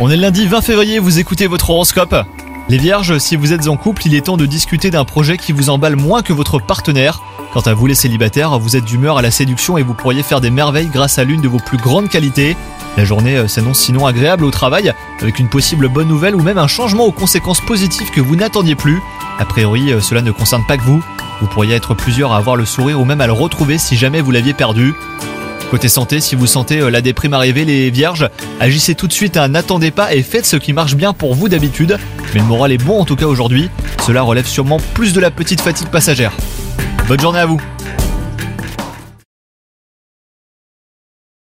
On est lundi 20 février, vous écoutez votre horoscope. Les vierges, si vous êtes en couple, il est temps de discuter d'un projet qui vous emballe moins que votre partenaire. Quant à vous les célibataires, vous êtes d'humeur à la séduction et vous pourriez faire des merveilles grâce à l'une de vos plus grandes qualités. La journée euh, s'annonce sinon agréable au travail, avec une possible bonne nouvelle ou même un changement aux conséquences positives que vous n'attendiez plus. A priori, euh, cela ne concerne pas que vous. Vous pourriez être plusieurs à avoir le sourire ou même à le retrouver si jamais vous l'aviez perdu. Côté santé, si vous sentez euh, la déprime arriver, les vierges, agissez tout de suite, hein, n'attendez pas et faites ce qui marche bien pour vous d'habitude. Mais le moral est bon en tout cas aujourd'hui, cela relève sûrement plus de la petite fatigue passagère. Bonne journée à vous